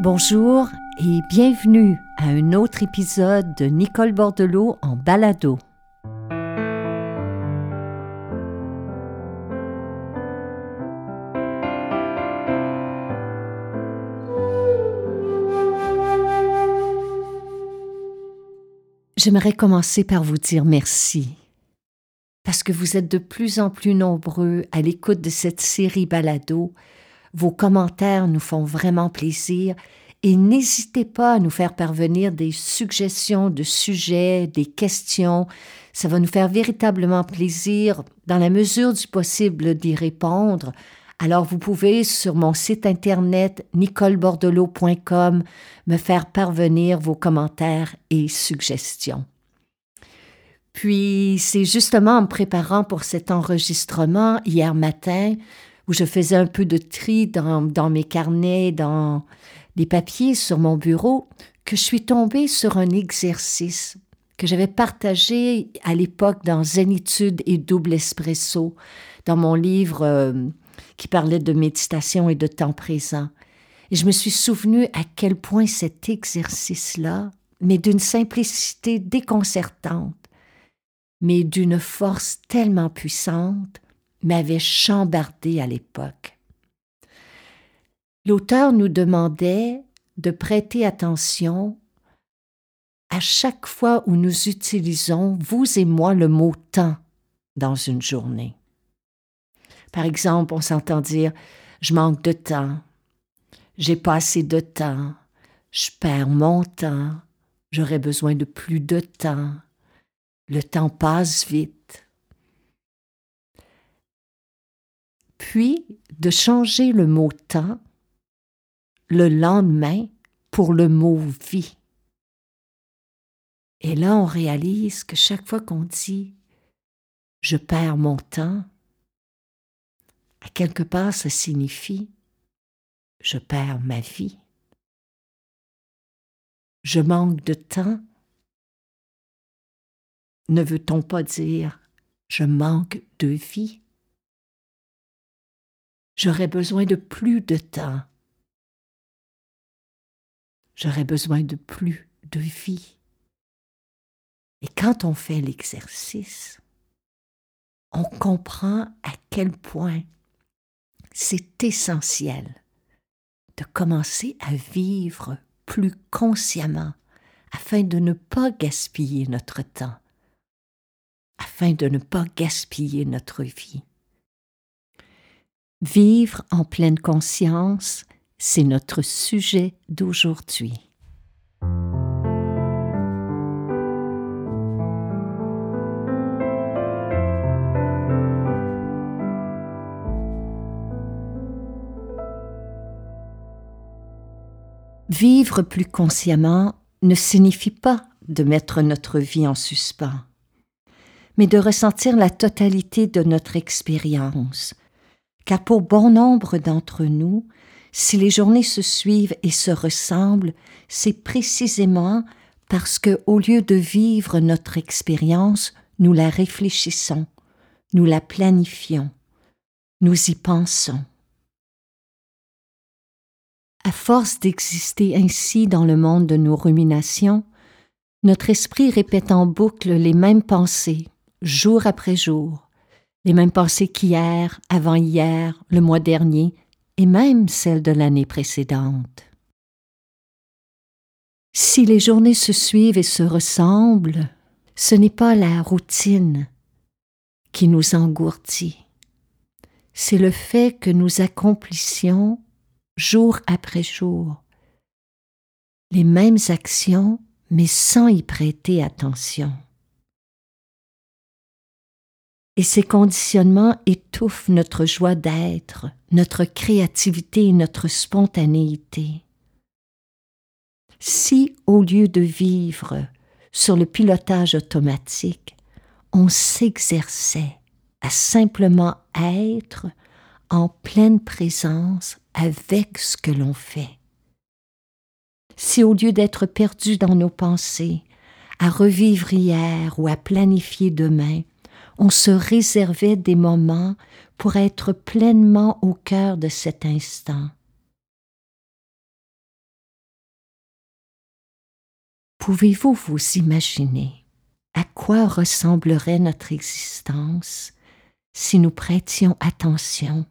Bonjour et bienvenue à un autre épisode de Nicole Bordelot en balado. J'aimerais commencer par vous dire merci, parce que vous êtes de plus en plus nombreux à l'écoute de cette série balado vos commentaires nous font vraiment plaisir et n'hésitez pas à nous faire parvenir des suggestions de sujets, des questions. Ça va nous faire véritablement plaisir, dans la mesure du possible, d'y répondre. Alors vous pouvez, sur mon site internet nicolebordelot.com, me faire parvenir vos commentaires et suggestions. Puis, c'est justement en me préparant pour cet enregistrement hier matin où je faisais un peu de tri dans, dans mes carnets, dans les papiers sur mon bureau, que je suis tombée sur un exercice que j'avais partagé à l'époque dans Zénitude et Double Espresso, dans mon livre euh, qui parlait de méditation et de temps présent. Et je me suis souvenu à quel point cet exercice-là, mais d'une simplicité déconcertante, mais d'une force tellement puissante, m'avait chambardé à l'époque. L'auteur nous demandait de prêter attention à chaque fois où nous utilisons, vous et moi, le mot temps dans une journée. Par exemple, on s'entend dire je manque de temps, j'ai pas assez de temps, je perds mon temps, j'aurais besoin de plus de temps, le temps passe vite. Puis de changer le mot temps le lendemain pour le mot vie. Et là, on réalise que chaque fois qu'on dit je perds mon temps, à quelque part, ça signifie je perds ma vie. Je manque de temps. Ne veut-on pas dire je manque de vie? J'aurais besoin de plus de temps. J'aurais besoin de plus de vie. Et quand on fait l'exercice, on comprend à quel point c'est essentiel de commencer à vivre plus consciemment afin de ne pas gaspiller notre temps, afin de ne pas gaspiller notre vie. Vivre en pleine conscience, c'est notre sujet d'aujourd'hui. Vivre plus consciemment ne signifie pas de mettre notre vie en suspens, mais de ressentir la totalité de notre expérience, car pour bon nombre d'entre nous, si les journées se suivent et se ressemblent, c'est précisément parce que, au lieu de vivre notre expérience, nous la réfléchissons, nous la planifions, nous y pensons. À force d'exister ainsi dans le monde de nos ruminations, notre esprit répète en boucle les mêmes pensées, jour après jour, les mêmes pensées qu'hier, avant-hier, le mois dernier, et même celles de l'année précédente. Si les journées se suivent et se ressemblent, ce n'est pas la routine qui nous engourdit, c'est le fait que nous accomplissions jour après jour les mêmes actions mais sans y prêter attention et ces conditionnements étouffent notre joie d'être, notre créativité et notre spontanéité. Si, au lieu de vivre sur le pilotage automatique, on s'exerçait à simplement être en pleine présence avec ce que l'on fait. Si au lieu d'être perdu dans nos pensées, à revivre hier ou à planifier demain, on se réservait des moments pour être pleinement au cœur de cet instant. Pouvez-vous vous imaginer à quoi ressemblerait notre existence si nous prêtions attention,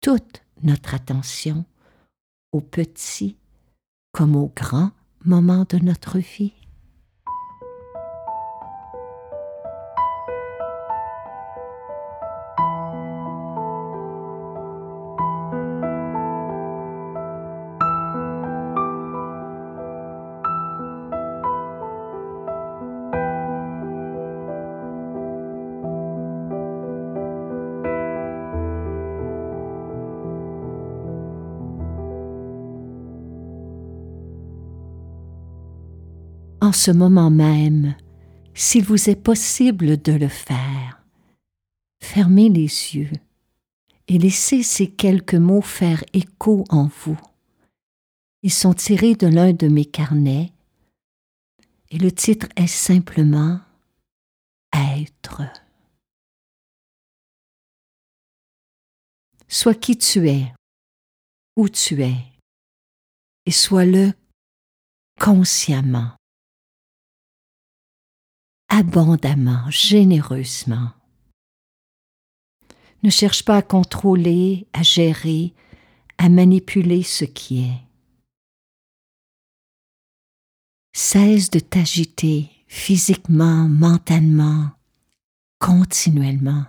toute notre attention, aux petits comme aux grands moments de notre vie? Ce moment même, s'il vous est possible de le faire, fermez les yeux et laissez ces quelques mots faire écho en vous. Ils sont tirés de l'un de mes carnets et le titre est simplement Être. Sois qui tu es, où tu es, et sois-le consciemment abondamment, généreusement. Ne cherche pas à contrôler, à gérer, à manipuler ce qui est. Cesse de t'agiter physiquement, mentalement, continuellement.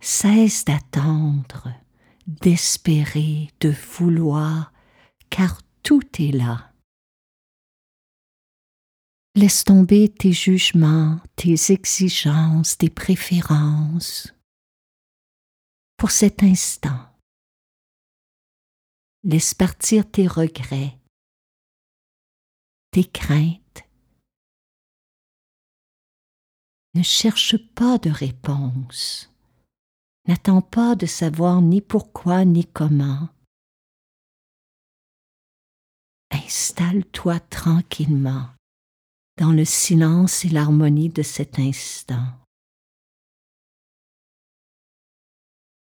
Cesse d'attendre, d'espérer, de vouloir, car tout est là. Laisse tomber tes jugements, tes exigences, tes préférences. Pour cet instant, laisse partir tes regrets, tes craintes. Ne cherche pas de réponse. N'attends pas de savoir ni pourquoi ni comment. Installe-toi tranquillement dans le silence et l'harmonie de cet instant.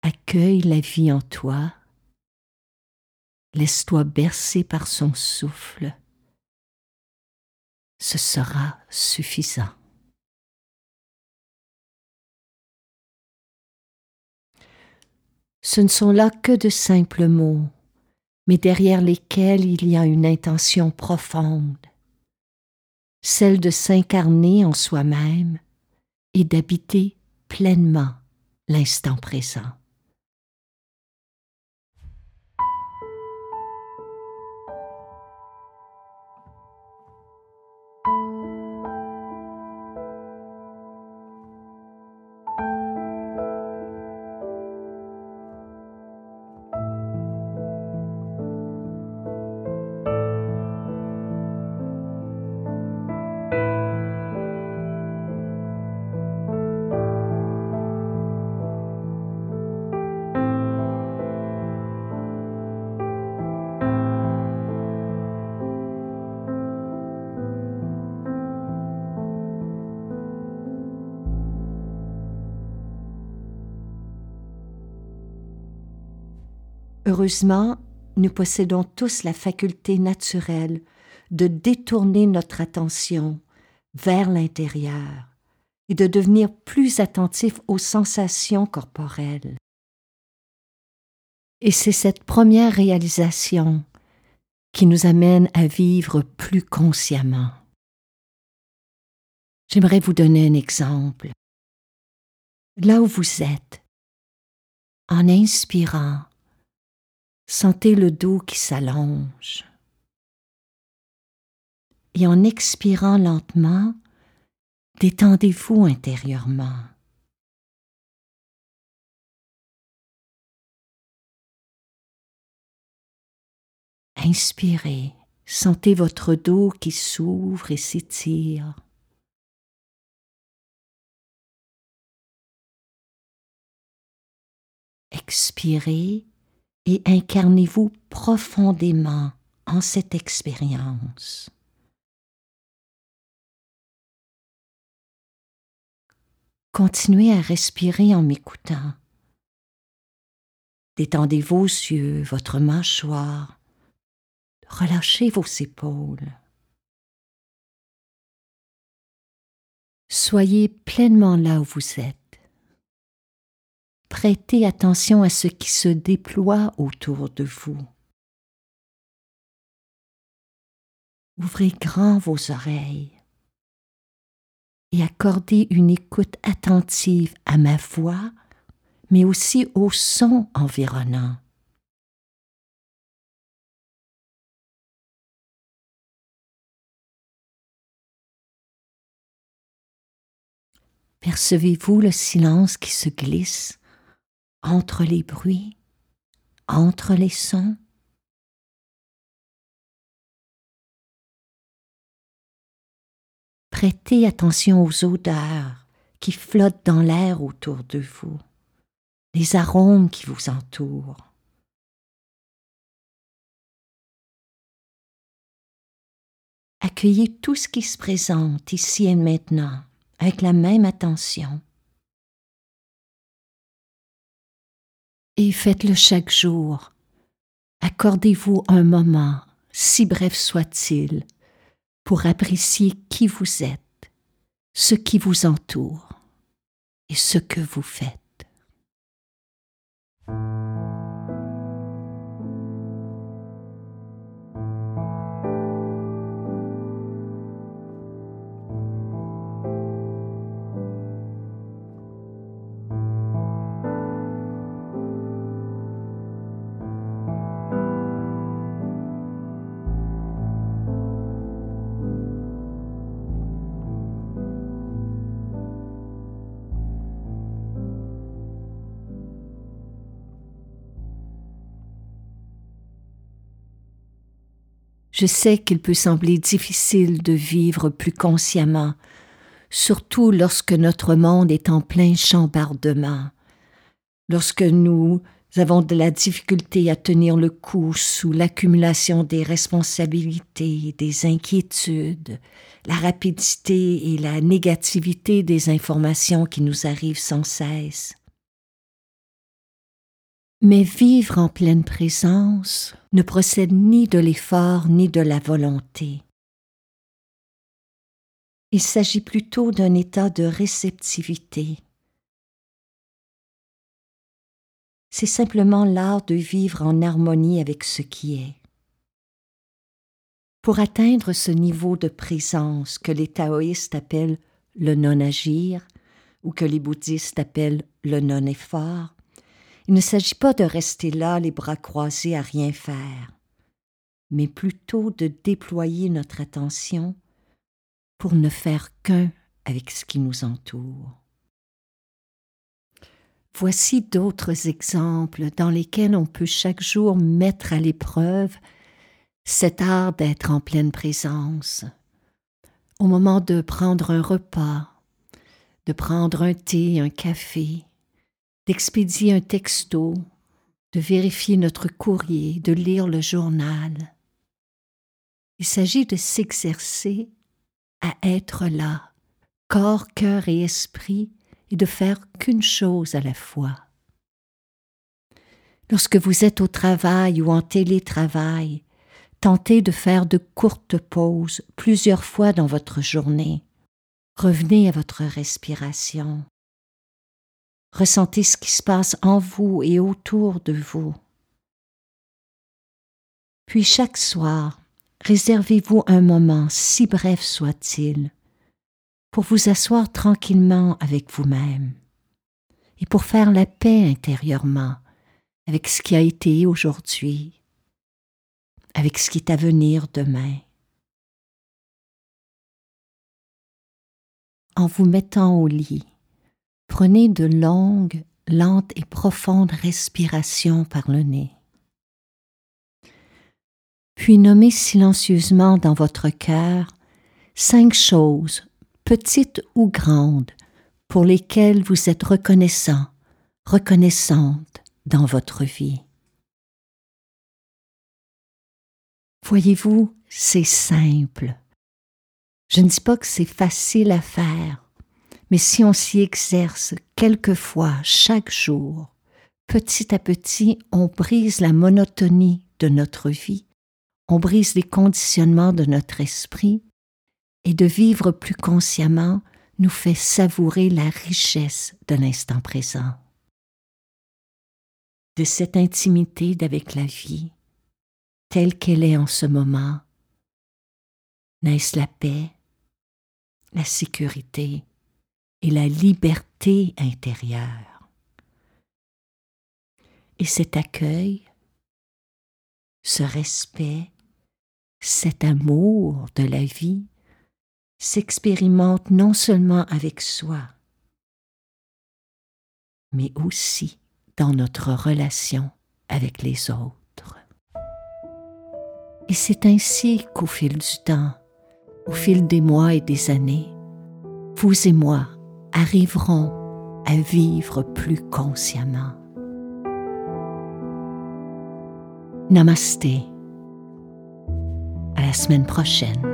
Accueille la vie en toi, laisse-toi bercer par son souffle, ce sera suffisant. Ce ne sont là que de simples mots, mais derrière lesquels il y a une intention profonde celle de s'incarner en soi-même et d'habiter pleinement l'instant présent. Heureusement, nous possédons tous la faculté naturelle de détourner notre attention vers l'intérieur et de devenir plus attentifs aux sensations corporelles. Et c'est cette première réalisation qui nous amène à vivre plus consciemment. J'aimerais vous donner un exemple. Là où vous êtes, en inspirant, Sentez le dos qui s'allonge. Et en expirant lentement, détendez-vous intérieurement. Inspirez, sentez votre dos qui s'ouvre et s'étire. Expirez et incarnez-vous profondément en cette expérience. Continuez à respirer en m'écoutant. Détendez vos yeux, votre mâchoire. Relâchez vos épaules. Soyez pleinement là où vous êtes. Prêtez attention à ce qui se déploie autour de vous. Ouvrez grand vos oreilles et accordez une écoute attentive à ma voix, mais aussi au son environnant. Percevez-vous le silence qui se glisse? Entre les bruits, entre les sons Prêtez attention aux odeurs qui flottent dans l'air autour de vous, les arômes qui vous entourent. Accueillez tout ce qui se présente ici et maintenant avec la même attention. Et faites-le chaque jour. Accordez-vous un moment, si bref soit-il, pour apprécier qui vous êtes, ce qui vous entoure et ce que vous faites. Je sais qu'il peut sembler difficile de vivre plus consciemment, surtout lorsque notre monde est en plein chambardement, lorsque nous avons de la difficulté à tenir le coup sous l'accumulation des responsabilités, des inquiétudes, la rapidité et la négativité des informations qui nous arrivent sans cesse. Mais vivre en pleine présence ne procède ni de l'effort ni de la volonté. Il s'agit plutôt d'un état de réceptivité. C'est simplement l'art de vivre en harmonie avec ce qui est. Pour atteindre ce niveau de présence que les taoïstes appellent le non-agir ou que les bouddhistes appellent le non-effort, il ne s'agit pas de rester là les bras croisés à rien faire, mais plutôt de déployer notre attention pour ne faire qu'un avec ce qui nous entoure. Voici d'autres exemples dans lesquels on peut chaque jour mettre à l'épreuve cet art d'être en pleine présence. Au moment de prendre un repas, de prendre un thé, un café, d'expédier un texto, de vérifier notre courrier, de lire le journal. Il s'agit de s'exercer à être là, corps, cœur et esprit, et de faire qu'une chose à la fois. Lorsque vous êtes au travail ou en télétravail, tentez de faire de courtes pauses plusieurs fois dans votre journée. Revenez à votre respiration. Ressentez ce qui se passe en vous et autour de vous. Puis chaque soir, réservez-vous un moment, si bref soit-il, pour vous asseoir tranquillement avec vous-même et pour faire la paix intérieurement avec ce qui a été aujourd'hui, avec ce qui est à venir demain. En vous mettant au lit, Prenez de longues, lentes et profondes respirations par le nez. Puis nommez silencieusement dans votre cœur cinq choses, petites ou grandes, pour lesquelles vous êtes reconnaissant, reconnaissante dans votre vie. Voyez-vous, c'est simple. Je ne dis pas que c'est facile à faire, mais si on s'y exerce quelquefois chaque jour, petit à petit, on brise la monotonie de notre vie, on brise les conditionnements de notre esprit et de vivre plus consciemment nous fait savourer la richesse de l'instant présent, de cette intimité d'avec la vie, telle qu'elle est en ce moment. N'est-ce la paix, la sécurité et la liberté intérieure? Et cet accueil, ce respect, cet amour de la vie s'expérimente non seulement avec soi, mais aussi dans notre relation avec les autres. Et c'est ainsi qu'au fil du temps, au fil des mois et des années, vous et moi arriverons à vivre plus consciemment. Namasté. À la semaine prochaine.